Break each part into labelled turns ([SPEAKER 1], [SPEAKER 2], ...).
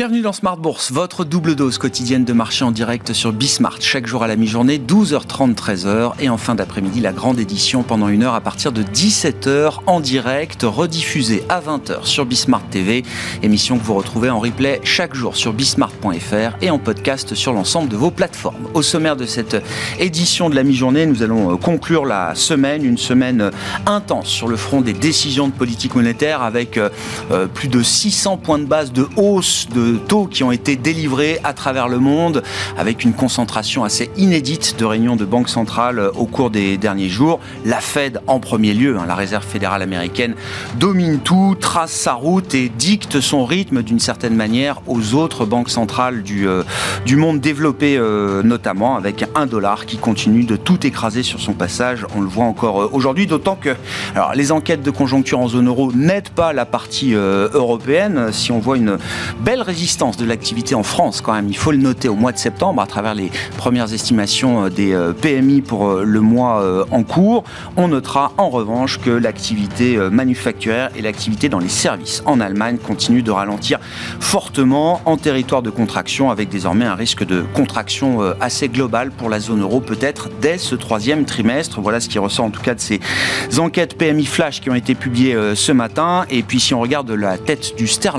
[SPEAKER 1] Bienvenue dans Smart Bourse, votre double dose quotidienne de marché en direct sur Bismart, chaque jour à la mi-journée, 12h30, 13h, et en fin d'après-midi, la grande édition pendant une heure à partir de 17h en direct, rediffusée à 20h sur Bismart TV, émission que vous retrouvez en replay chaque jour sur bismart.fr et en podcast sur l'ensemble de vos plateformes. Au sommaire de cette édition de la mi-journée, nous allons euh, conclure la semaine, une semaine euh, intense sur le front des décisions de politique monétaire avec euh, plus de 600 points de base de hausse de taux qui ont été délivrés à travers le monde, avec une concentration assez inédite de réunions de banques centrales au cours des derniers jours. La Fed en premier lieu, hein, la Réserve fédérale américaine, domine tout, trace sa route et dicte son rythme d'une certaine manière aux autres banques centrales du, euh, du monde développé, euh, notamment avec un dollar qui continue de tout écraser sur son passage. On le voit encore euh, aujourd'hui, d'autant que alors, les enquêtes de conjoncture en zone euro n'aident pas la partie européenne. Si on voit une belle résistance de l'activité en France quand même, il faut le noter au mois de septembre à travers les premières estimations euh, des euh, PMI pour euh, le mois en cours. On notera en revanche que l'activité manufacturière et l'activité dans les services en Allemagne continuent de ralentir fortement en territoire de contraction avec désormais un risque de contraction assez global pour la zone euro peut-être dès ce troisième trimestre. Voilà ce qui ressort en tout cas de ces enquêtes PMI flash qui ont été publiées ce matin. Et puis si on regarde la tête du sterling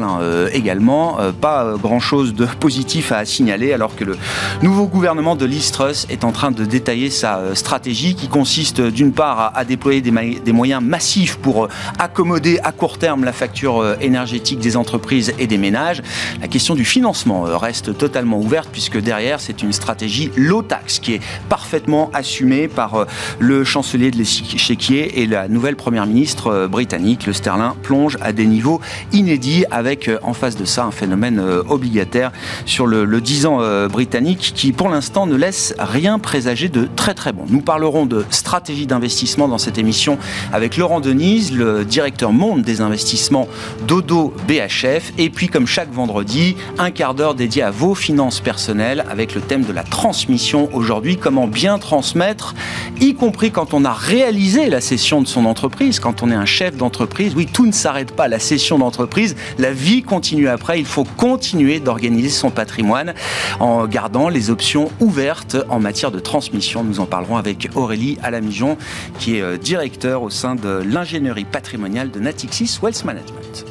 [SPEAKER 1] également, pas euh, grand-chose de positif à signaler alors que le nouveau gouvernement de Liz Truss est en train de détailler sa euh, stratégie qui consiste euh, d'une part à, déployer des, moyens massifs pour accommoder à court terme la facture énergétique des entreprises et des ménages. La question du financement reste totalement ouverte puisque derrière c'est une stratégie low tax qui est parfaitement assumée par le chancelier de l'échiquier et la nouvelle première ministre britannique. Le sterling plonge à des niveaux inédits avec en face de ça un phénomène euh, obligataire sur le, 10 ans euh, britannique qui pour l'instant ne laisse rien présager de très très bon. Nous parlerons de stratégie d'investissement dans cette émission avec Laurent Denise, le directeur monde des investissements d'Odo BHF et puis comme chaque vendredi, un quart d'heure dédié à vos finances personnelles avec le thème de la transmission aujourd'hui, comment bien transmettre, y compris quand on a réalisé la cession de son entreprise, quand on est un chef d'entreprise. Oui, tout ne s'arrête pas, la cession d'entreprise, la vie continue après, il faut continuer d'organiser son patrimoine en gardant les options ouvertes en matière de transmission. Nous en parlerons avec Aurélie Alamijon, qui est euh, directeur au sein de l'ingénierie patrimoniale de Natixis Wealth Management.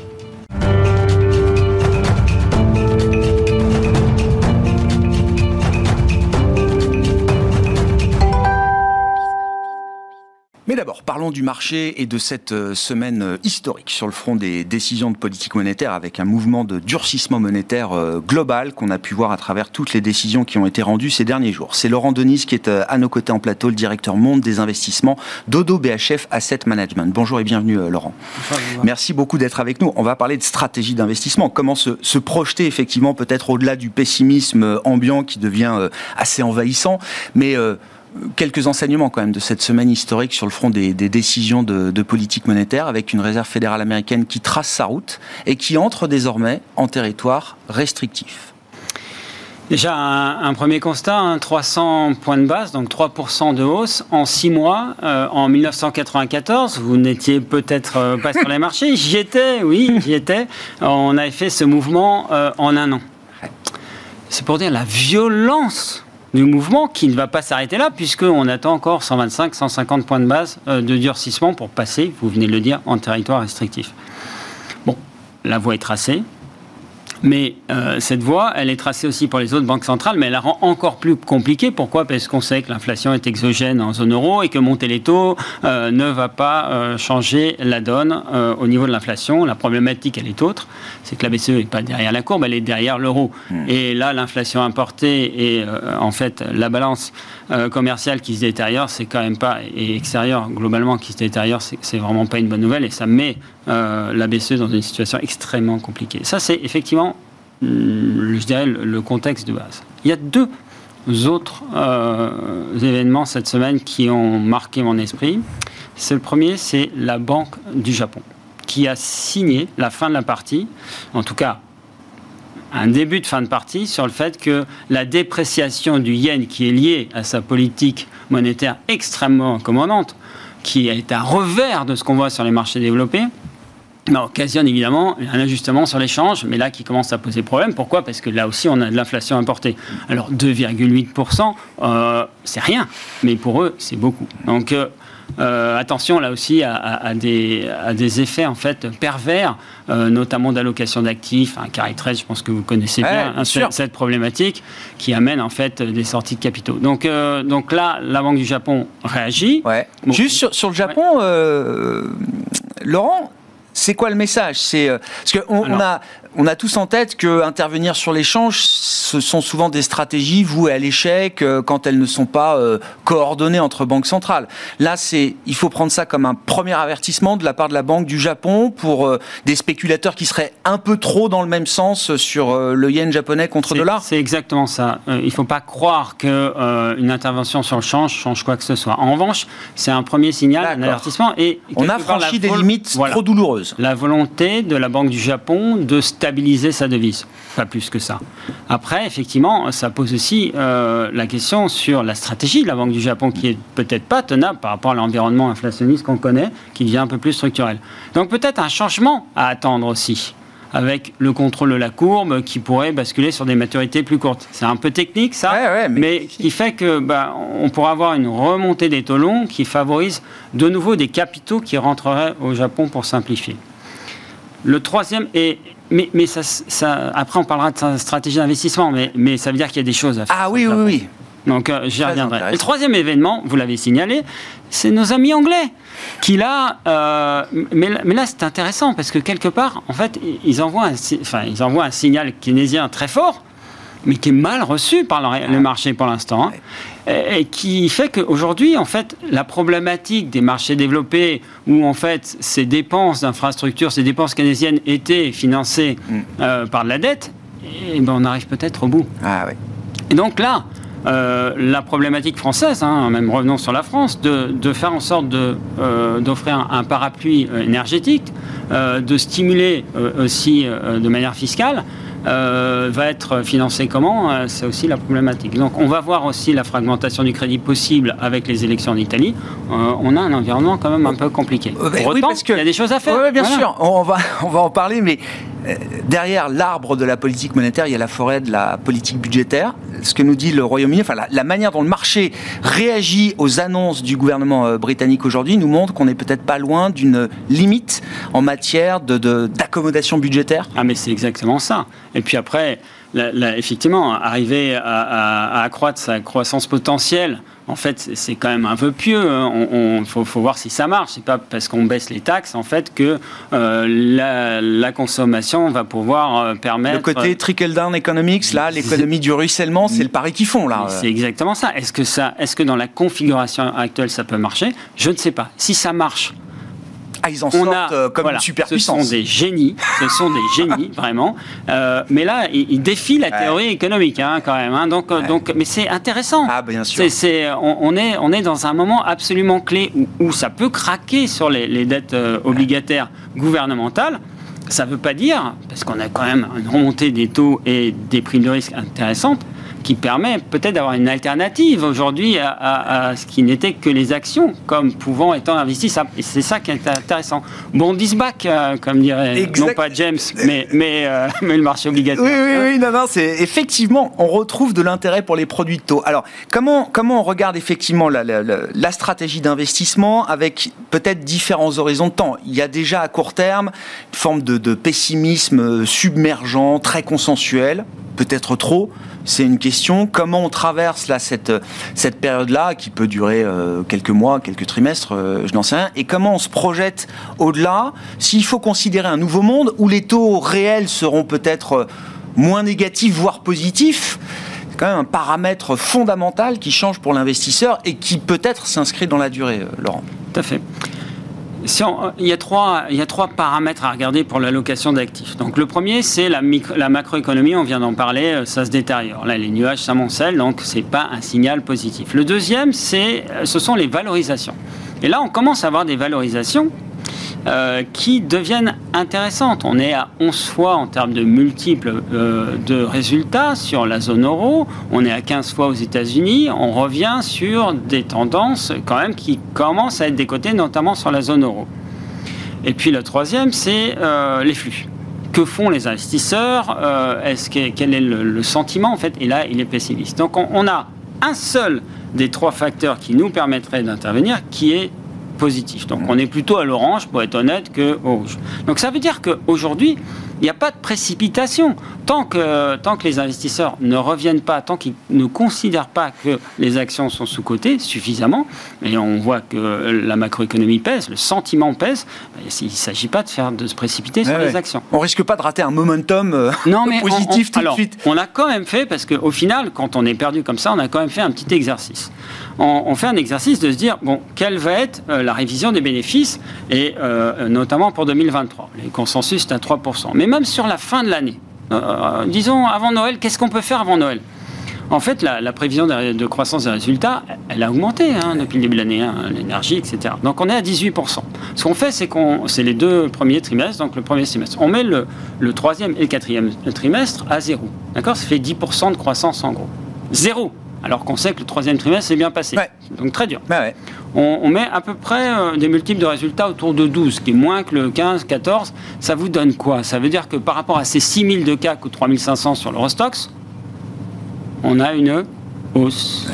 [SPEAKER 1] Parlons du marché et de cette euh, semaine euh, historique sur le front des décisions de politique monétaire avec un mouvement de durcissement monétaire euh, global qu'on a pu voir à travers toutes les décisions qui ont été rendues ces derniers jours. C'est Laurent Denise qui est à nos côtés en plateau, le directeur monde des investissements d'Odo BHF Asset Management. Bonjour et bienvenue Laurent. Merci beaucoup d'être avec nous. On va parler de stratégie d'investissement. Comment se, se projeter effectivement peut-être au-delà du pessimisme ambiant qui devient assez envahissant, mais quelques enseignements quand même de cette semaine historique sur le front des, décisions de, politique monétaire avec une réserve fédérale américaine qui trace sa route et qui entre désormais en territoire restrictif.
[SPEAKER 2] Déjà, un, premier constat, 300 hein, points de base, donc 3% de hausse en 6 mois. Euh, en 1994, vous n'étiez peut-être euh, pas sur les marchés. J'y étais, oui, j'y étais. On avait fait ce mouvement euh, en un an. C'est pour dire la violence du mouvement qui ne va pas s'arrêter là, puisqu'on attend encore 125, 150 points de base euh, de durcissement pour passer, vous venez de le dire, en territoire restrictif. Bon, la voie est tracée. Mais euh, cette voie, elle est tracée aussi pour les autres banques centrales, mais elle la rend encore plus compliquée. Pourquoi? Parce qu'on sait que l'inflation est exogène en zone euro et que monter les taux euh, ne va pas euh, changer la donne au niveau de l'inflation. La problématique, elle est autre. C'est que la BCE n'est pas derrière la courbe, elle est derrière l'euro. Hmm. Et là, l'inflation importée et en fait la balance commerciale qui se détériore, c'est quand même pas, et extérieure globalement qui se détériore, c'est vraiment pas une bonne nouvelle et ça met la BCE dans une situation extrêmement compliquée. Ça, c'est effectivement je dirais, le contexte de base. Il y a deux autres euh, événements cette semaine qui ont marqué mon esprit. C'est le premier, c'est la Banque du Japon, qui a signé la fin de la partie, en tout cas un début de fin de partie, sur le fait que la dépréciation du yen qui est liée à sa politique monétaire extrêmement commandante, qui est un revers de ce qu'on voit sur les marchés développés, non, occasionne évidemment un ajustement sur l'échange, mais là qui commence à poser problème. Pourquoi? Parce que là aussi, on a de l'inflation importée. Alors 2,8%, euh, c'est rien, mais pour eux, c'est beaucoup. Donc euh, euh, attention là aussi à, des, effets en fait pervers, notamment d'allocation d'actifs. Un carré 13, je pense que vous connaissez bien, hein, cette, problématique qui amène en fait des sorties de capitaux. Donc, donc là, la Banque du Japon réagit.
[SPEAKER 1] Juste sur, le Japon, Laurent, c'est quoi le message? C'est euh, parce qu'on on a on a tous en tête que intervenir sur l'échange, ce sont souvent des stratégies vouées à l'échec euh, quand elles ne sont pas euh, coordonnées entre banques centrales. Là, c'est, il faut prendre ça comme un premier avertissement de la part de la Banque du Japon pour euh, des spéculateurs qui seraient un peu trop dans le même sens sur le yen japonais contre dollar.
[SPEAKER 2] C'est exactement ça. il ne faut pas croire que une intervention sur le change change quoi que ce soit. En revanche, c'est un premier signal, un avertissement. Et
[SPEAKER 1] on a franchi des limites trop douloureuses.
[SPEAKER 2] La volonté de la Banque du Japon de stabiliser sa devise, pas plus que ça. Après, effectivement, ça pose aussi euh, la question sur la stratégie de la Banque du Japon, qui est peut-être pas tenable par rapport à l'environnement inflationniste qu'on connaît, qui devient un peu plus structurel. Donc peut-être un changement à attendre aussi avec le contrôle de la courbe qui pourrait basculer sur des maturités plus courtes. C'est un peu technique ça, mais... qui fait que bah, on pourra avoir une remontée des taux longs qui favorise de nouveau des capitaux qui rentreraient au Japon pour simplifier. Le troisième, est mais, mais ça, ça, après, on parlera de sa stratégie d'investissement, mais, mais ça veut dire qu'il y a des choses à faire.
[SPEAKER 1] Ah oui, oui, oui.
[SPEAKER 2] Donc, euh, j'y reviendrai. Le troisième événement, vous l'avez signalé, c'est nos amis anglais. Qui là, euh, mais, mais, là, c'est intéressant parce que quelque part, en fait, ils envoient un, enfin, ils envoient un signal keynésien très fort mais qui est mal reçu par le marché pour l'instant, hein. Et qui fait qu'aujourd'hui, en fait, la problématique des marchés développés, où en fait ces dépenses d'infrastructures, ces dépenses canadiennes étaient financées mm. euh, par de la dette, et eh ben on arrive peut-être au bout.
[SPEAKER 1] Ah,
[SPEAKER 2] Et donc là, euh, la problématique française, hein, même revenons sur la France, de, faire en sorte euh, d'offrir un, parapluie énergétique, de stimuler aussi de manière fiscale, euh, va être financé comment euh, C'est aussi la problématique. Donc on va voir aussi la fragmentation du crédit possible avec les élections en Italie. Euh, on a un environnement quand même un peu compliqué. Pour autant, parce que... il y a des choses à faire.
[SPEAKER 1] Oui, bien sûr, on va, on va en parler, mais derrière l'arbre de la politique monétaire, il y a la forêt de la politique budgétaire. Ce que nous dit le Royaume-Uni, enfin la, manière dont le marché réagit aux annonces du gouvernement britannique aujourd'hui nous montre qu'on n'est peut-être pas loin d'une limite en matière d'accommodation de, budgétaire.
[SPEAKER 2] Ah mais c'est exactement ça. Et puis après, effectivement, arriver à, accroître sa croissance potentielle, en fait, c'est quand même un peu pieux. Il hein. faut, voir si ça marche. C'est pas parce qu'on baisse les taxes, en fait, que euh, la, consommation va pouvoir euh, permettre.
[SPEAKER 1] Le côté trickle-down economics, là, l'économie du ruissellement, c'est le pari qu'ils font, là.
[SPEAKER 2] C'est exactement ça. Est-ce que, ça, est -ce que dans la configuration actuelle, ça peut marcher? Je ne sais pas. Si ça marche,
[SPEAKER 1] ah, ils en sortent euh, comme une super
[SPEAKER 2] Ce sont des génies, ce sont des génies, vraiment. Euh, mais là, ils, défient la théorie économique, hein, quand même. Hein. donc, euh, donc, mais c'est intéressant.
[SPEAKER 1] Ah, bien sûr.
[SPEAKER 2] on, est, on est dans un moment absolument clé où, ça peut craquer sur les, dettes obligataires gouvernementales. Ça ne veut pas dire, parce qu'on a quand même une remontée des taux et des primes de risque intéressantes, qui permet peut-être d'avoir une alternative aujourd'hui à, ce qui n'était que les actions, comme pouvant être investies. C'est ça qui est intéressant. Bon, back, euh, comme dirait non pas James, mais, mais, euh, mais le marché obligataire.
[SPEAKER 1] Oui, oui, oui, non, non, c'est effectivement, on retrouve de l'intérêt pour les produits de taux. Alors, comment, comment on regarde effectivement la, la, stratégie d'investissement avec peut-être différents horizons de temps? Il y a déjà à court terme une forme de, de pessimisme submergent, très consensuel, peut-être trop c'est une question. Comment on traverse là cette, cette période-là, qui peut durer euh, quelques mois, quelques trimestres, euh, je n'en sais rien, et comment on se projette au-delà S'il faut considérer un nouveau monde où les taux réels seront peut-être euh, moins négatifs, voire positifs, quand même un paramètre fondamental qui change pour l'investisseur et qui peut-être s'inscrit dans la durée, Laurent.
[SPEAKER 2] Tout à fait il, y a trois, il y a trois paramètres à regarder pour l'allocation d'actifs. Donc le premier, c'est la, la macroéconomie, on vient d'en parler, euh, ça se détériore. Là, les nuages s'amoncellent, donc ce n'est pas un signal positif. Le deuxième, euh, ce sont les valorisations. Et là, on commence à avoir des valorisations euh, qui deviennent intéressantes. On est à 11 fois en termes de multiples euh, de résultats sur la zone euro, on est à 15 fois aux États-Unis, on revient sur des tendances quand même qui commencent à être décotées, notamment sur la zone euro. Et puis le troisième, c'est euh, les flux. Que font les investisseurs Est-ce que, Quel est le, sentiment en fait? Et là, il est pessimiste. Donc on a un seul des trois facteurs qui nous permettraient d'intervenir qui est Donc on est plutôt à l'orange, pour être honnête, que au rouge. Donc ça veut dire qu'aujourd'hui, il n'y a pas de précipitation. Tant que, tant que les investisseurs ne reviennent pas, tant qu'ils ne considèrent pas que les actions sont sous-cotées suffisamment, et on voit que la macroéconomie pèse, le sentiment pèse, ben, il ne s'agit pas de, faire, de se précipiter sur les actions.
[SPEAKER 1] On risque pas de rater un momentum euh, non, mais positif tout de suite.
[SPEAKER 2] On a quand même fait, parce qu'au final, quand on est perdu comme ça, on a quand même fait un petit exercice. On, fait un exercice de se dire, bon, quelle va être euh, la révision des bénéfices, et euh, notamment pour 2023. Les consensus, c'est à 3%. Mais même sur la fin de l'année. Euh, euh, disons, avant Noël, qu'est-ce qu'on peut faire avant Noël? En fait, la, prévision de, croissance des résultats, elle a augmenté hein, depuis le début de l'année, hein, l'énergie, etc. Donc on est à 18%. Ce qu'on fait, c'est qu'on, c'est les deux premiers trimestres, donc le premier trimestre. On met le, le troisième et le quatrième trimestre à zéro. D'accord? Ça fait 10% de croissance en gros. Zéro alors qu'on sait que le troisième trimestre s'est bien passé. Donc très dur. On, met à peu près euh, des multiples de résultats autour de 12, qui est moins que le 15, 14. Ça vous donne quoi? Ça veut dire que par rapport à ces 6000 de CAC ou 3500 sur l'Eurostox, on a une hausse.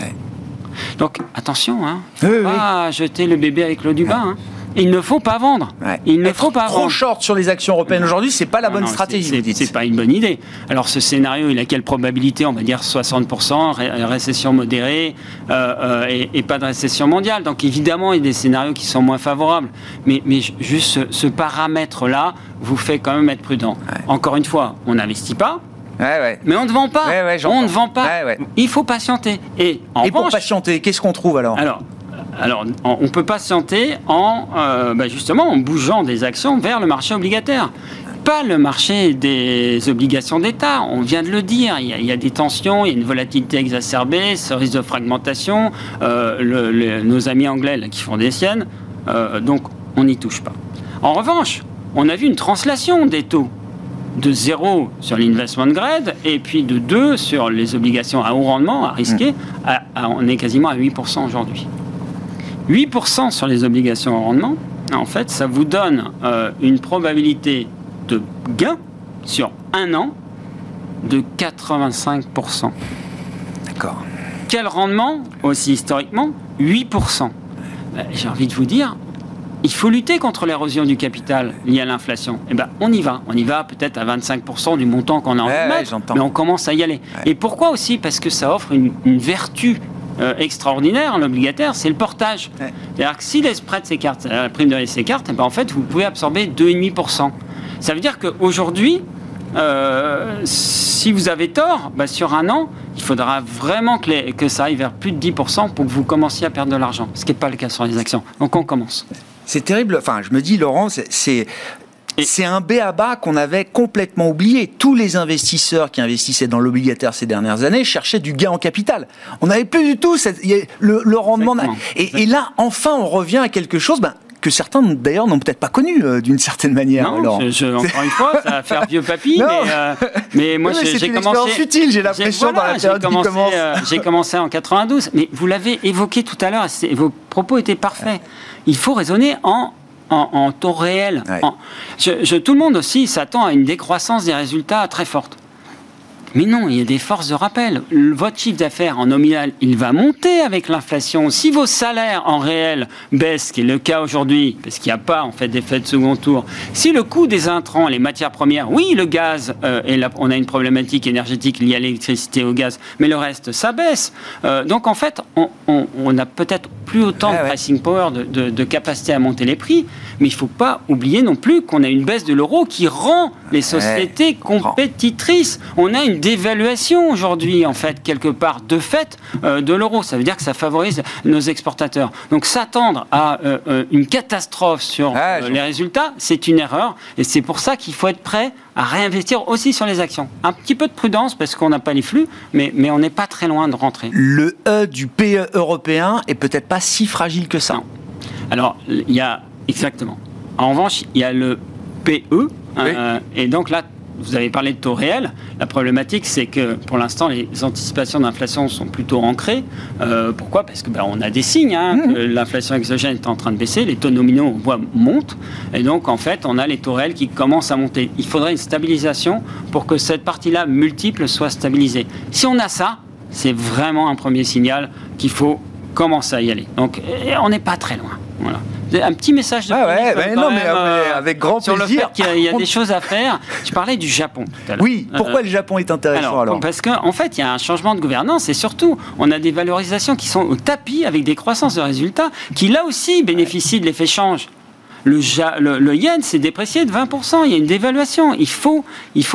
[SPEAKER 2] Donc attention, hein, pas jeter le bébé avec l'eau du bain. Hein. Il ne faut pas vendre. Il ne faut pas
[SPEAKER 1] trop short sur les actions européennes aujourd'hui, c'est pas la bonne stratégie.
[SPEAKER 2] C'est pas une bonne idée. Alors ce scénario, il a quelle probabilité On va dire 60%, récession modérée euh, euh, et, pas de récession mondiale. Donc évidemment, il y a des scénarios qui sont moins favorables. Mais, mais juste ce, paramètre-là vous fait quand même être prudent. Encore une fois, on n'investit pas. Mais on ne vend pas. on ne vend pas. Il faut patienter.
[SPEAKER 1] Et, et pour patienter, qu'est-ce qu'on trouve alors?
[SPEAKER 2] Alors, alors, on peut patienter en, euh, bah, justement, en bougeant des actions vers le marché obligataire. Pas le marché des obligations d'État, on vient de le dire, il y, a, des tensions, il y a une volatilité exacerbée, ce risque de fragmentation, euh, nos amis anglais qui font des siennes, euh, donc on n'y touche pas. En revanche, on a vu une translation des taux de 0 sur l'investment grade et puis de 2 sur les obligations à haut rendement, à risquer. Mmh. on est quasiment à 8% aujourd'hui. 8% sur les obligations au rendement, en fait, ça vous donne euh, une probabilité de gain sur un an de 85%.
[SPEAKER 1] D'accord.
[SPEAKER 2] Quel rendement aussi historiquement? 8%. Ben, j'ai envie de vous dire, il faut lutter contre l'érosion du capital liée à l'inflation. Eh ben, on y va. On y va peut-être à 25% du montant qu'on a en mais on commence à y aller. Et pourquoi aussi? Parce que ça offre une, une vertu euh, extraordinaire, l'obligataire, c'est le portage. C'est-à-dire que si les spreads s'écartent, euh, la prime de risque s'écarte, eh ben, en fait, vous pouvez absorber 2,5%. Ça veut dire qu'aujourd'hui, euh, si vous avez tort, bah, sur un an, il faudra vraiment que, que, ça aille vers plus de 10% pour que vous commenciez à perdre de l'argent, ce qui n'est pas le cas sur les actions. Donc on commence.
[SPEAKER 1] C'est terrible. Enfin, je me dis, Laurent, c'est c'est un bas qu'on avait complètement oublié. Tous les investisseurs qui investissaient dans l'obligataire ces dernières années cherchaient du gain en capital. On n'avait plus du tout le, rendement. Et, là, enfin, on revient à quelque chose. Ben, que certains d'ailleurs n'ont peut-être pas connu euh, d'une certaine manière.
[SPEAKER 2] Non, encore une fois, ça va faire vieux papy, mais, euh, mais, moi j'ai commencé.
[SPEAKER 1] utile, j'ai l'impression commence.
[SPEAKER 2] Euh, commencé en 92, mais vous l'avez évoqué tout à l'heure, vos propos étaient parfaits. Il faut raisonner en en, temps réel. je, tout le monde aussi s'attend à une décroissance des résultats très forte. Mais non, il y a des forces de rappel. Votre chiffre d'affaires en nominal, il va monter avec l'inflation. Si vos salaires en réel baissent, ce qui est le cas aujourd'hui, parce qu'il n'y a pas en fait d'effet de second tour, si le coût des intrants, les matières premières, oui, le gaz, euh, et on a une problématique énergétique liée à l'électricité et au gaz, mais le reste, ça baisse. Euh, donc en fait, on, n'a peut-être plus autant de pricing power, de, capacité à monter les prix, mais il ne faut pas oublier non plus qu'on a une baisse de l'euro qui rend les sociétés compétitrices. On a une d'évaluation aujourd'hui, en fait, quelque part, de fait, euh, de l'euro. Ça veut dire que ça favorise nos exportateurs. Donc s'attendre à euh, euh, une catastrophe sur ah, les résultats, c'est une erreur. Et c'est pour ça qu'il faut être prêt à réinvestir aussi sur les actions. Un petit peu de prudence parce qu'on n'a pas les flux, mais, mais on n'est pas très loin de rentrer.
[SPEAKER 1] Le E du PE européen est peut-être pas si fragile que ça.
[SPEAKER 2] Alors, il y a exactement. En revanche, il y a le PE, et donc là, vous avez parlé de taux réel. La problématique, c'est que pour l'instant, les anticipations d'inflation sont plutôt ancrées. Euh, pourquoi? Parce que ben, on a des signes hein, mmh. l'inflation exogène est en train de baisser, les taux nominaux on voit, montent, et donc en fait, on a les taux réels qui commencent à monter. Il faudrait une stabilisation pour que cette partie-là multiple soit stabilisée. Si on a ça, c'est vraiment un premier signal qu'il faut commencer à y aller. Donc, on n'est pas très loin. Voilà un petit message de
[SPEAKER 1] ah ouais, non, mais euh, avec grand
[SPEAKER 2] sur
[SPEAKER 1] plaisir.
[SPEAKER 2] le fait qu'il y a, des choses à faire. Tu parlais du Japon.
[SPEAKER 1] Tout à oui, pourquoi le Japon est intéressant alors,
[SPEAKER 2] Parce qu'en en fait, il y a un changement de gouvernance et surtout, on a des valorisations qui sont au tapis avec des croissances de résultats qui là aussi bénéficient de l'effet change le, yen s'est déprécié de 20%. Il y a une dévaluation. Il faut,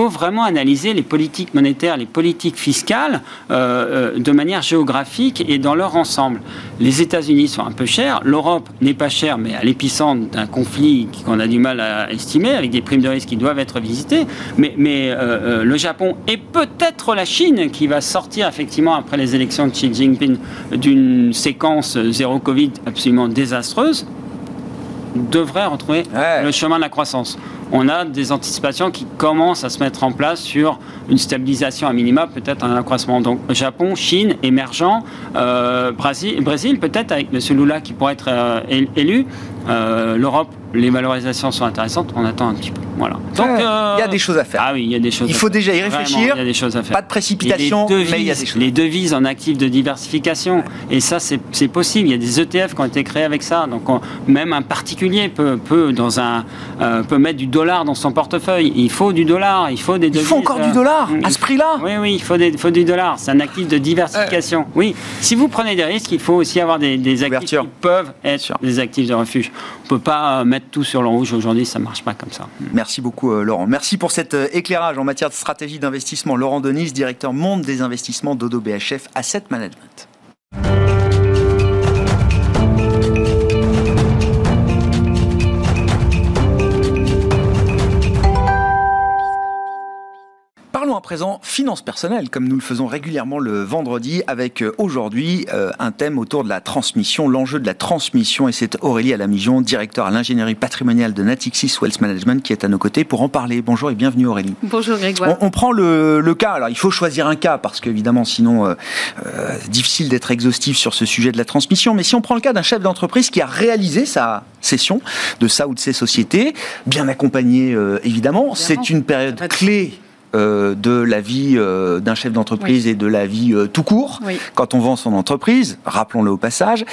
[SPEAKER 2] vraiment analyser les politiques monétaires, les politiques fiscales euh, euh, de manière géographique et dans leur ensemble. Les États-Unis sont un peu chers. L'Europe n'est pas chère, mais à l'épicentre d'un conflit qu'on a du mal à estimer, avec des primes de risque qui doivent être visitées. Mais, mais euh, le Japon et peut-être la Chine qui va sortir effectivement après les élections de Xi Jinping d'une séquence zéro Covid absolument désastreuse devrait retrouver le chemin de la croissance. On a des anticipations qui commencent à se mettre en place sur une stabilisation à minima, peut-être un accroissement. Donc Japon, Chine, émergent, euh, Brésil, Brésil peut-être avec M. Lula qui pourrait être euh, élu, euh, l'Europe les valorisations sont intéressantes, on attend un petit peu. Voilà.
[SPEAKER 1] Donc, euh, il y a des choses à faire.
[SPEAKER 2] Ah oui, il y a des choses.
[SPEAKER 1] Il faut déjà y réfléchir.
[SPEAKER 2] il y a des choses à faire.
[SPEAKER 1] Pas de précipitation,
[SPEAKER 2] les devises, mais il y a des choses. Les devises en actifs de diversification, et ça, c'est possible. Il y a des ETF qui ont été créés avec ça. Donc, même un particulier peut, peut dans un, euh, peut mettre du dollar dans son portefeuille. Il faut du dollar, il faut des devises.
[SPEAKER 1] Il faut encore du dollar à ce prix-là.
[SPEAKER 2] Oui, oui, il faut, des, faut du dollar. C'est un actif de diversification. Oui. Si vous prenez des risques, il faut aussi avoir des, des actifs qui peuvent être des actifs de refuge. On peut pas mettre tout sur le rouge aujourd'hui, ça marche pas comme ça.
[SPEAKER 1] Merci beaucoup, euh, Laurent. Merci pour cet euh, éclairage en matière de stratégie d'investissement. Laurent Denis, directeur monde des investissements d'Odo BHF Asset Management. À présent finances personnelles, comme nous le faisons régulièrement le vendredi, avec euh, aujourd'hui euh, un thème autour de la transmission, l'enjeu de la transmission, et c'est Aurélie Alamijon, directeur à l'ingénierie patrimoniale de Natixis Wealth Management, qui est à nos côtés pour en parler. Bonjour et bienvenue Aurélie.
[SPEAKER 3] Bonjour Grégoire.
[SPEAKER 1] On, prend le, cas, alors il faut choisir un cas, parce qu'évidemment sinon, euh, difficile d'être exhaustif sur ce sujet de la transmission, mais si on prend le cas d'un chef d'entreprise qui a réalisé sa cession de sa ou de ses sociétés, bien accompagné évidemment, c'est une période clé euh, de la vie euh, d'un chef d'entreprise et de la vie euh, tout court quand on vend son entreprise, rappelons-le au passage,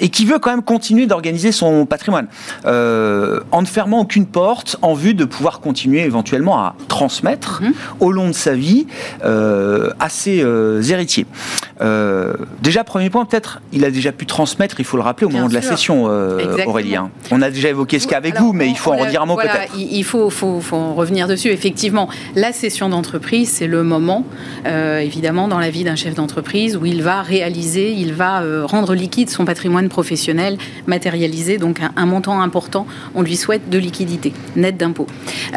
[SPEAKER 1] et qui veut quand même continuer d'organiser son patrimoine en ne fermant aucune porte en vue de pouvoir continuer éventuellement à transmettre mhm. au long de sa vie à ses héritiers. déjà, premier point, peut-être, il a déjà pu transmettre, il faut le rappeler, au moment de la session, Aurélien. On a déjà évoqué ce cas avec vous, mais il faut en redire un mot peut-être.
[SPEAKER 3] Il faut, faut, faut, revenir dessus, effectivement la session d'entreprise, c'est le moment, euh, évidemment, dans la vie d'un chef d'entreprise où il va réaliser, il va euh, rendre liquide son patrimoine professionnel, matérialiser donc un, montant important. On lui souhaite de liquidité, nette d'impôts.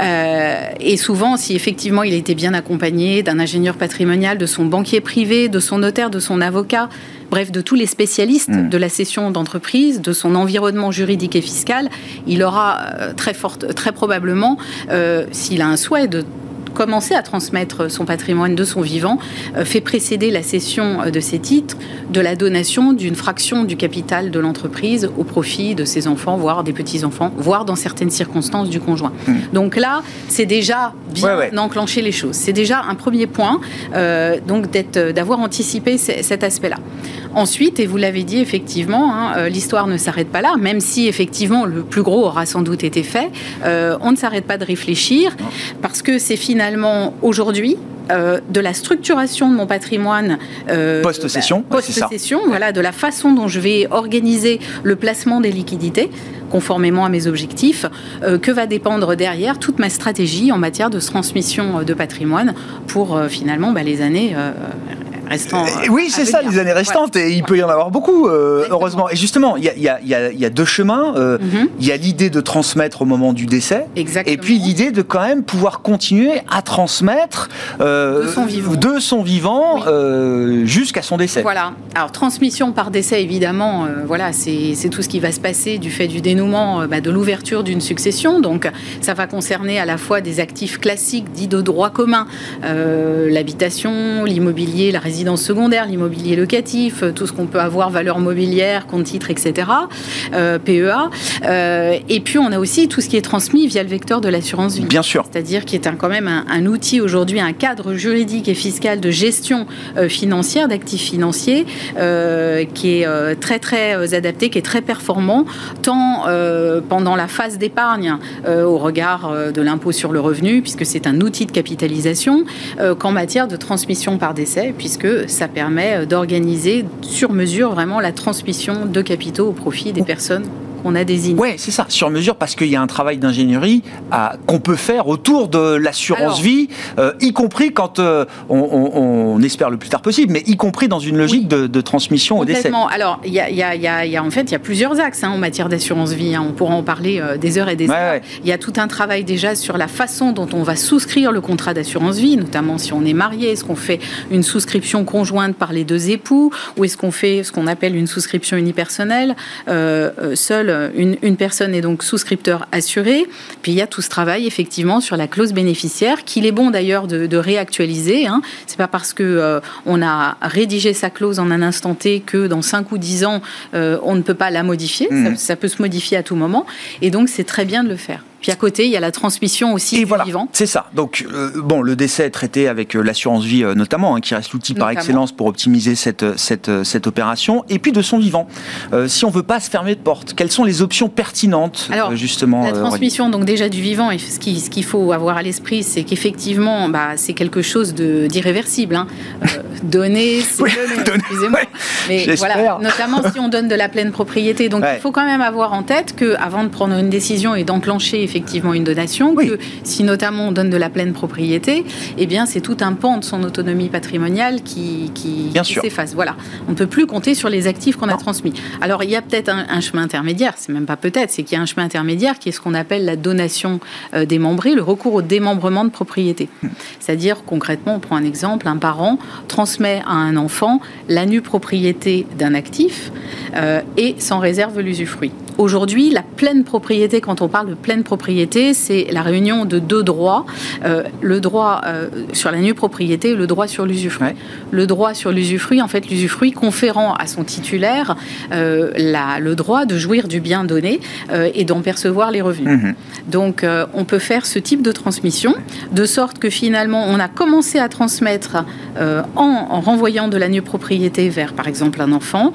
[SPEAKER 3] Euh, et souvent, si effectivement il était bien accompagné d'un ingénieur patrimonial, de son banquier privé, de son notaire, de son avocat, bref, de tous les spécialistes hmm. de la cession d'entreprise, de son environnement juridique et fiscal, il aura très, forte, très probablement, s'il a un souhait de commencer à transmettre son patrimoine de son vivant euh, fait précéder la cession euh, de ses titres de la donation d'une fraction du capital de l'entreprise au profit de ses enfants, voire des petits-enfants, voire dans certaines circonstances du conjoint. Hmm. Donc là, c'est déjà bien d'enclencher les choses. C'est déjà un premier point, euh, donc d'avoir anticipé cet aspect-là. Ensuite, et vous l'avez dit effectivement, hein, l'histoire ne s'arrête pas là, même si effectivement le plus gros aura sans doute été fait. on ne s'arrête pas de réfléchir parce que c'est finalement finalement aujourd'hui euh, de la structuration de mon patrimoine
[SPEAKER 1] euh, post-session,
[SPEAKER 3] bah, post-session, voilà, de la façon dont je vais organiser le placement des liquidités conformément à mes objectifs, euh, que va dépendre derrière toute ma stratégie en matière de transmission de patrimoine pour finalement bah, les années restants.
[SPEAKER 1] oui, c'est ça, les années restantes, et il peut y en avoir beaucoup, heureusement. Et justement, il y a, y a, deux chemins. Mhm. Il y a l'idée de transmettre au moment du décès,
[SPEAKER 3] Exactement.
[SPEAKER 1] et puis l'idée de quand même pouvoir continuer à transmettre de son vivant, de son vivant jusqu'à son décès.
[SPEAKER 3] Voilà. Alors transmission par décès, évidemment, voilà, c'est tout ce qui va se passer du fait du dénouement bah, de l'ouverture d'une succession. Donc, ça va concerner à la fois des actifs classiques dits de droit commun, euh, l'habitation, l'immobilier, la résidence secondaire, l'immobilier locatif, euh, tout ce qu'on peut avoir, valeur mobilière, compte titre, etc., euh, PEA. et puis, on a aussi tout ce qui est transmis via le vecteur de l'assurance vie.
[SPEAKER 1] Bien sûr.
[SPEAKER 3] C'est-à-dire qui est un, quand même un, outil aujourd'hui, un cadre juridique et fiscal de gestion financière d'actifs financiers qui est très, très adapté, qui est très performant, tant pendant la phase d'épargne au regard de l'impôt sur le revenu, puisque c'est un outil de capitalisation, euh, qu'en matière de transmission par décès, puisque ça permet d'organiser sur mesure vraiment la transmission de capitaux au profit des personnes qu'on a désigné.
[SPEAKER 1] Oui, c'est ça, sur mesure, parce qu'il y a un travail d'ingénierie qu'on peut faire autour de l'assurance vie, euh, y compris quand euh, on, espère le plus tard possible, mais y compris dans une logique de, transmission au décès.
[SPEAKER 3] Alors, il y a, en fait, il y a plusieurs axes hein, en matière d'assurance vie. Hein. On pourra en parler euh, des heures et des heures. Il y a tout un travail déjà sur la façon dont on va souscrire le contrat d'assurance vie, notamment si on est marié. Est-ce qu'on fait une souscription conjointe par les deux époux ou est-ce qu'on fait ce qu'on appelle une souscription unipersonnelle seul une, personne est donc souscripteur assuré. Puis il y a tout ce travail effectivement sur la clause bénéficiaire qu'il est bon d'ailleurs de, réactualiser. Hein. C'est pas parce que euh, on a rédigé sa clause en un instant T que dans 5 ou 10 ans euh, on ne peut pas la modifier. Mmh. ça, peut se modifier à tout moment. Et donc c'est très bien de le faire. Puis à côté, il y a la transmission aussi
[SPEAKER 1] et
[SPEAKER 3] du vivant.
[SPEAKER 1] C'est ça. Donc, euh, bon, le décès est traité avec euh, l'assurance vie euh, notamment, hein, qui reste l'outil par excellence pour optimiser cette, cette, cette opération. Et puis de son vivant. si on veut pas se fermer de porte, quelles sont les options pertinentes,
[SPEAKER 3] Alors,
[SPEAKER 1] justement
[SPEAKER 3] La transmission, donc déjà du vivant, et ce qu'il ce qu'il faut avoir à l'esprit, c'est qu'effectivement, bah, c'est quelque chose d'irréversible. Hein. donner, c'est donner, excusez-moi. Mais voilà, notamment si on donne de la pleine propriété. Donc, il faut quand même avoir en tête qu'avant de prendre une décision et d'enclencher effectivement une donation, que si notamment on donne de la pleine propriété, eh bien c'est tout un pan de son autonomie patrimoniale qui, qui, s'efface. Voilà, on ne peut plus compter sur les actifs qu'on a transmis. Alors il y a peut-être un, chemin intermédiaire, c'est même pas peut-être, c'est qu'il y a un chemin intermédiaire qui est ce qu'on appelle la donation euh, démembrée, le recours au démembrement de propriété. Hmm. C'est-à-dire concrètement, on prend un exemple, un parent transmet à un enfant la nue propriété d'un actif euh, et s'en réserve l'usufruit. Aujourd'hui, la pleine propriété, quand on parle de pleine propriété, c'est la réunion de deux droits. Euh, le droit euh, sur la nue propriété et le droit sur l'usufruit. Le droit sur l'usufruit, en fait, l'usufruit conférant à son titulaire euh, la, le droit de jouir du bien donné et d'en percevoir les revenus. Mhm. Donc, on peut faire ce type de transmission, de sorte que finalement, on a commencé à transmettre en, en renvoyant de la nue propriété vers, par exemple, un enfant.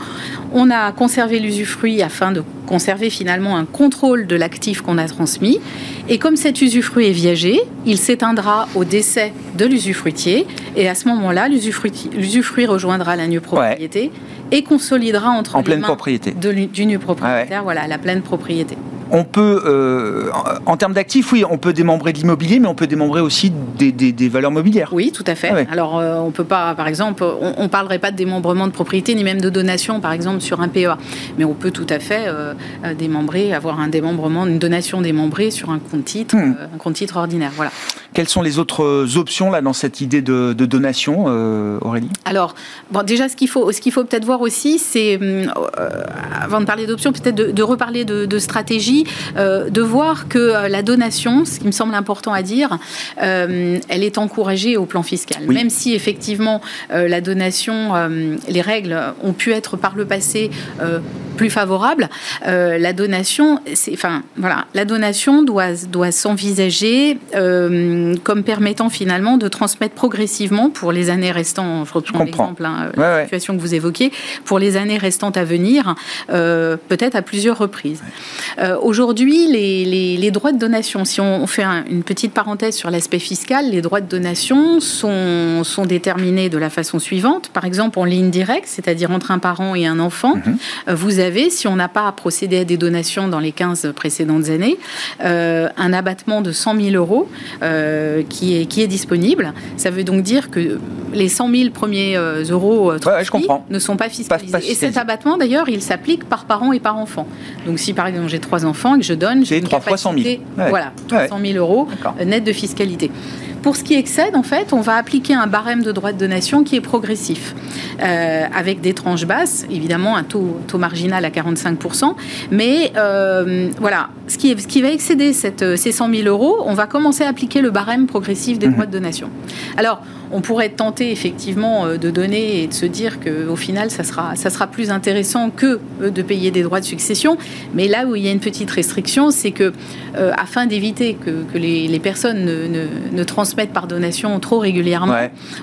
[SPEAKER 3] On a conservé l'usufruit afin de conserver finalement un contrôle de l'actif qu'on a transmis. Et comme cet usufruit est viagé, il s'éteindra au décès de l'usufruitier. Et à ce moment-là, l'usufruit rejoindra la nue propriété et consolidera entre
[SPEAKER 1] en pleine propriété.
[SPEAKER 3] du nu propriétaire, voilà, la pleine propriété
[SPEAKER 1] on peut, euh, en termes d'actifs, oui, on peut démembrer de l'immobilier, mais on peut démembrer aussi des, valeurs mobilières.
[SPEAKER 3] Oui, tout à fait. Ah Alors, euh, on peut pas, par exemple, on ne parlerait pas de démembrement de propriété, ni même de donation, par exemple, sur un PEA. Mais on peut tout à fait euh, démembrer, avoir un démembrement, une donation démembrée sur un compte titre, hmm. un compte titre ordinaire. Voilà.
[SPEAKER 1] Quelles sont les autres options là dans cette idée de, donation, Aurélie?
[SPEAKER 3] Alors, bon, déjà, ce qu'il faut, ce qu'il faut peut-être voir aussi, c'est, avant de parler d'options, peut-être de, reparler de, de stratégie euh, de voir que euh, la donation, ce qui me semble important à dire, euh, elle est encouragée au plan fiscal. Même si effectivement la donation, les règles ont pu être par le passé plus favorables, la donation, enfin voilà, la donation doit doit s'envisager comme permettant finalement de transmettre progressivement pour les années restantes. Je reprends l'exemple, hein, la situation que vous évoquez, pour les années restantes à venir, peut-être à plusieurs reprises. Aujourd'hui, les, droits de donation, si on, fait une petite parenthèse sur l'aspect fiscal, les droits de donation sont, sont, déterminés de la façon suivante. Par exemple, en ligne directe, c'est-à-dire entre un parent et un enfant, mhm. euh, vous avez, si on n'a pas procédé à des donations dans les 15 précédentes années, un abattement de 100 000 euros qui, est, qui est disponible. Ça veut donc dire que les 100 000 premiers euros ne sont pas fiscalisés. Et cet abattement, d'ailleurs, il s'applique par parent et par enfant. Donc si par exemple j'ai trois enfants et que je donne,
[SPEAKER 1] j'ai 3 fois 100 000.
[SPEAKER 3] Voilà, 300 000 euros net de fiscalité. Pour ce qui excède, en fait, on va appliquer un barème de droits de donation qui est progressif, euh, avec des tranches basses, évidemment un taux, taux marginal à 45%. Mais euh, voilà, ce qui, ce qui va excéder cette, ces 100 000 euros, on va commencer à appliquer le barème progressif des mhm. droits de donation. Alors, on pourrait tenté effectivement euh, de donner et de se dire qu'au final, ça sera, ça sera plus intéressant que de payer des droits de succession. Mais là où il y a une petite restriction, c'est que afin d'éviter que, que les, les, personnes ne, ne, ne transmettent par donation trop régulièrement,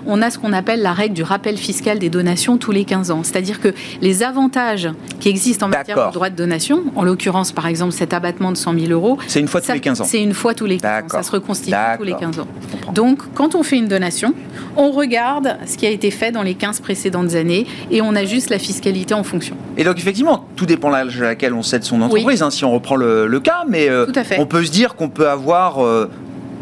[SPEAKER 3] on a ce qu'on appelle la règle du rappel fiscal des donations tous les 15 ans. C'est-à-dire que les avantages qui existent en matière de droit de donation, en l'occurrence par exemple cet abattement de 100 000 euros,
[SPEAKER 1] c'est une fois tous les 15 ans.
[SPEAKER 3] C'est une fois tous les 15 ans. Ça se reconstitue tous les 15 ans. Donc quand on fait une donation, on regarde ce qui a été fait dans les 15 précédentes années et on ajuste la fiscalité en fonction.
[SPEAKER 1] Et donc effectivement, tout dépend de l'âge à laquelle on cède son entreprise, hein, si on reprend le, cas, mais euh, on peut se dire qu'on peut avoir... Euh,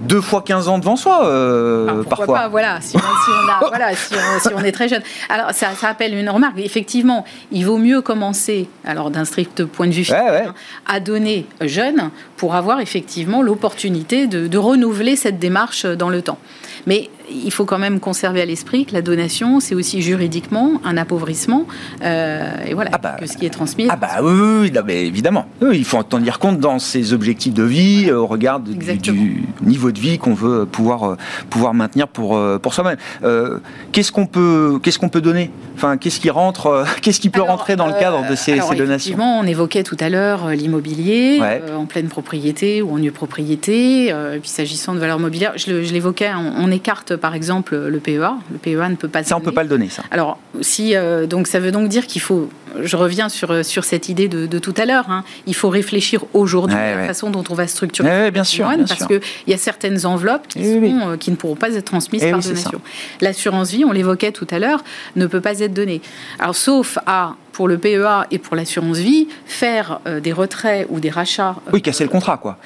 [SPEAKER 1] deux fois 15 ans devant soi, euh, parfois.
[SPEAKER 3] Pas, voilà, si on, est très jeune. Alors, ça, ça, appelle une remarque. Effectivement, il vaut mieux commencer, alors d'un strict point de vue hein, à donner jeune pour avoir effectivement l'opportunité de renouveler cette démarche dans le temps. Mais il faut quand même conserver à l'esprit que la donation, c'est aussi juridiquement un appauvrissement. Euh, et voilà, ah bah, que ce qui est transmis.
[SPEAKER 1] Ah bah oui, mais évidemment. il faut en tenir compte dans ses objectifs de vie, euh, au regard du, niveau de vie qu'on veut pouvoir, euh, pouvoir maintenir pour, pour soi-même. qu'est-ce qu'on peut, qu'est-ce qu'on peut donner? Enfin, qu'est-ce qui rentre, qu'est-ce qui peut rentrer dans le cadre de ces, donations?
[SPEAKER 3] Effectivement, on évoquait tout à l'heure l'immobilier en pleine propriété ou en nue propriété. et puis s'agissant de valeur mobilière, je, l'évoquais, on, on écarte par exemple le PEA. Le PEA ne peut pas.
[SPEAKER 1] Ça, on peut pas le donner, ça.
[SPEAKER 3] Alors, si euh, donc ça veut donc dire qu'il faut. Je reviens sur sur cette idée de, tout à l'heure. Hein. il faut réfléchir aujourd'hui à la façon dont on va structurer.
[SPEAKER 1] bien sûr,
[SPEAKER 3] parce qu'il y a certaines enveloppes qui, euh, qui, ne pourront pas être transmises par donation. L'assurance vie, on l'évoquait tout à l'heure, ne peut pas être donnée. Alors, sauf à pour le PEA et pour l'assurance vie, faire euh, des retraits ou des rachats.
[SPEAKER 1] oui, casser le contrat, quoi.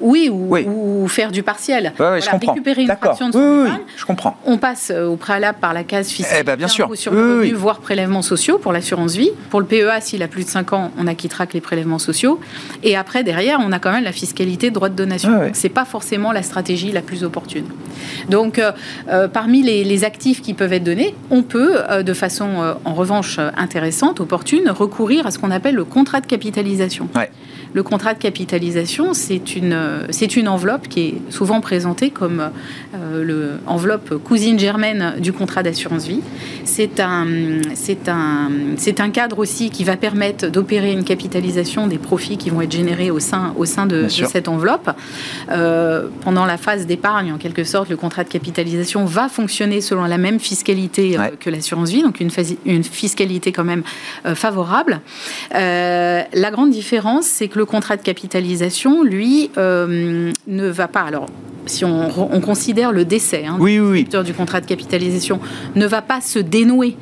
[SPEAKER 3] Oui, ou, faire du partiel.
[SPEAKER 1] je comprends.
[SPEAKER 3] Récupérer une fraction de
[SPEAKER 1] son oui, je comprends.
[SPEAKER 3] On passe euh, au préalable par la case fiscale,
[SPEAKER 1] eh ben, bien sûr.
[SPEAKER 3] sur le revenu, voire prélèvements sociaux pour l'assurance vie. Pour le PEA, s'il a plus de 5 ans, on acquittera que les prélèvements sociaux. Et après, derrière, on a quand même la fiscalité de droit de donation. Ce C'est pas forcément la stratégie la plus opportune. Donc, euh, euh, parmi les, actifs qui peuvent être donnés, on peut, de façon en revanche intéressante, opportune, recourir à ce qu'on appelle le contrat de capitalisation. Le contrat de capitalisation, c'est une, c'est une enveloppe qui est souvent présentée comme euh, le enveloppe cousine germaine du contrat d'assurance vie. C'est un, c'est un, c'est un cadre aussi qui va permettre d'opérer une capitalisation des profits qui vont être générés au sein, au sein de, cette enveloppe. Euh, pendant la phase d'épargne, en quelque sorte, le contrat de capitalisation va fonctionner selon la même fiscalité euh, que l'assurance vie, donc une, une fiscalité quand même favorable. la grande différence, c'est que le contrat de capitalisation, lui, euh, ne va pas. Alors, si on, considère le décès hein, du contrat de capitalisation, ne va pas se dénouer.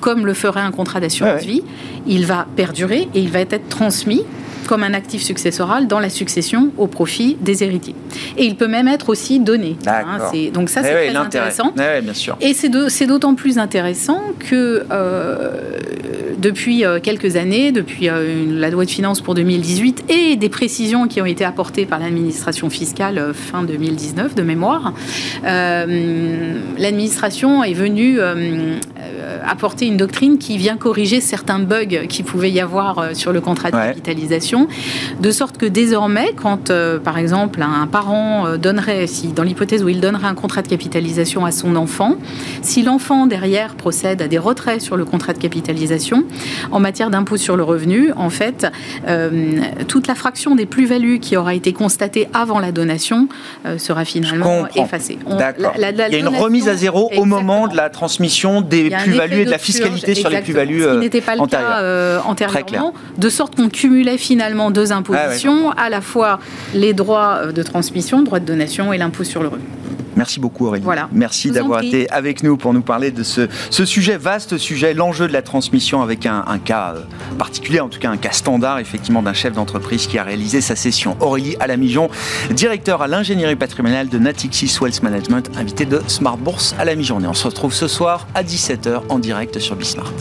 [SPEAKER 3] comme le ferait un contrat d'assurance vie, il va perdurer et il va être transmis comme un actif successoral dans la succession au profit des héritiers. Et il peut même être aussi donné. Hein, donc ça, c'est très intéressant.
[SPEAKER 1] bien sûr.
[SPEAKER 3] Et c'est d'autant plus intéressant que euh, depuis euh, quelques années, depuis euh, la loi de finances pour 2018 et des précisions qui ont été apportées par l'administration fiscale fin 2019 de mémoire, l'administration est venue apporter une doctrine qui vient corriger certains bugs qui pouvaient y avoir sur le contrat de capitalisation de sorte que désormais, quand euh, par exemple un parent euh, donnerait, si dans l'hypothèse où il donnerait un contrat de capitalisation à son enfant, si l'enfant derrière procède à des retraits sur le contrat de capitalisation, en matière d'impôt sur le revenu, en fait, euh, toute la fraction des plus-values qui aura été constatée avant la donation sera finalement effacée.
[SPEAKER 1] D'accord. il y a une remise à zéro au moment de la transmission des plus-values et de la fiscalité sur les plus-values
[SPEAKER 3] Ce qui n'était pas le cas antérieurement, de sorte qu'on cumulait finalement deux impositions, ah à la fois les droits de transmission, droit de donation et l'impôt sur le revenu.
[SPEAKER 1] Merci beaucoup Aurélie.
[SPEAKER 3] Voilà.
[SPEAKER 1] Merci d'avoir été avec nous pour nous parler de ce, sujet, vaste sujet, l'enjeu de la transmission avec un, cas euh, particulier, en tout cas un cas standard effectivement d'un chef d'entreprise qui a réalisé sa session. Aurélie Alamijon, directeur à l'ingénierie patrimoniale de Natixis Wealth Management, invité de Smart Bourse à la mi-journée. On se retrouve ce soir à 17h en direct sur Bismart.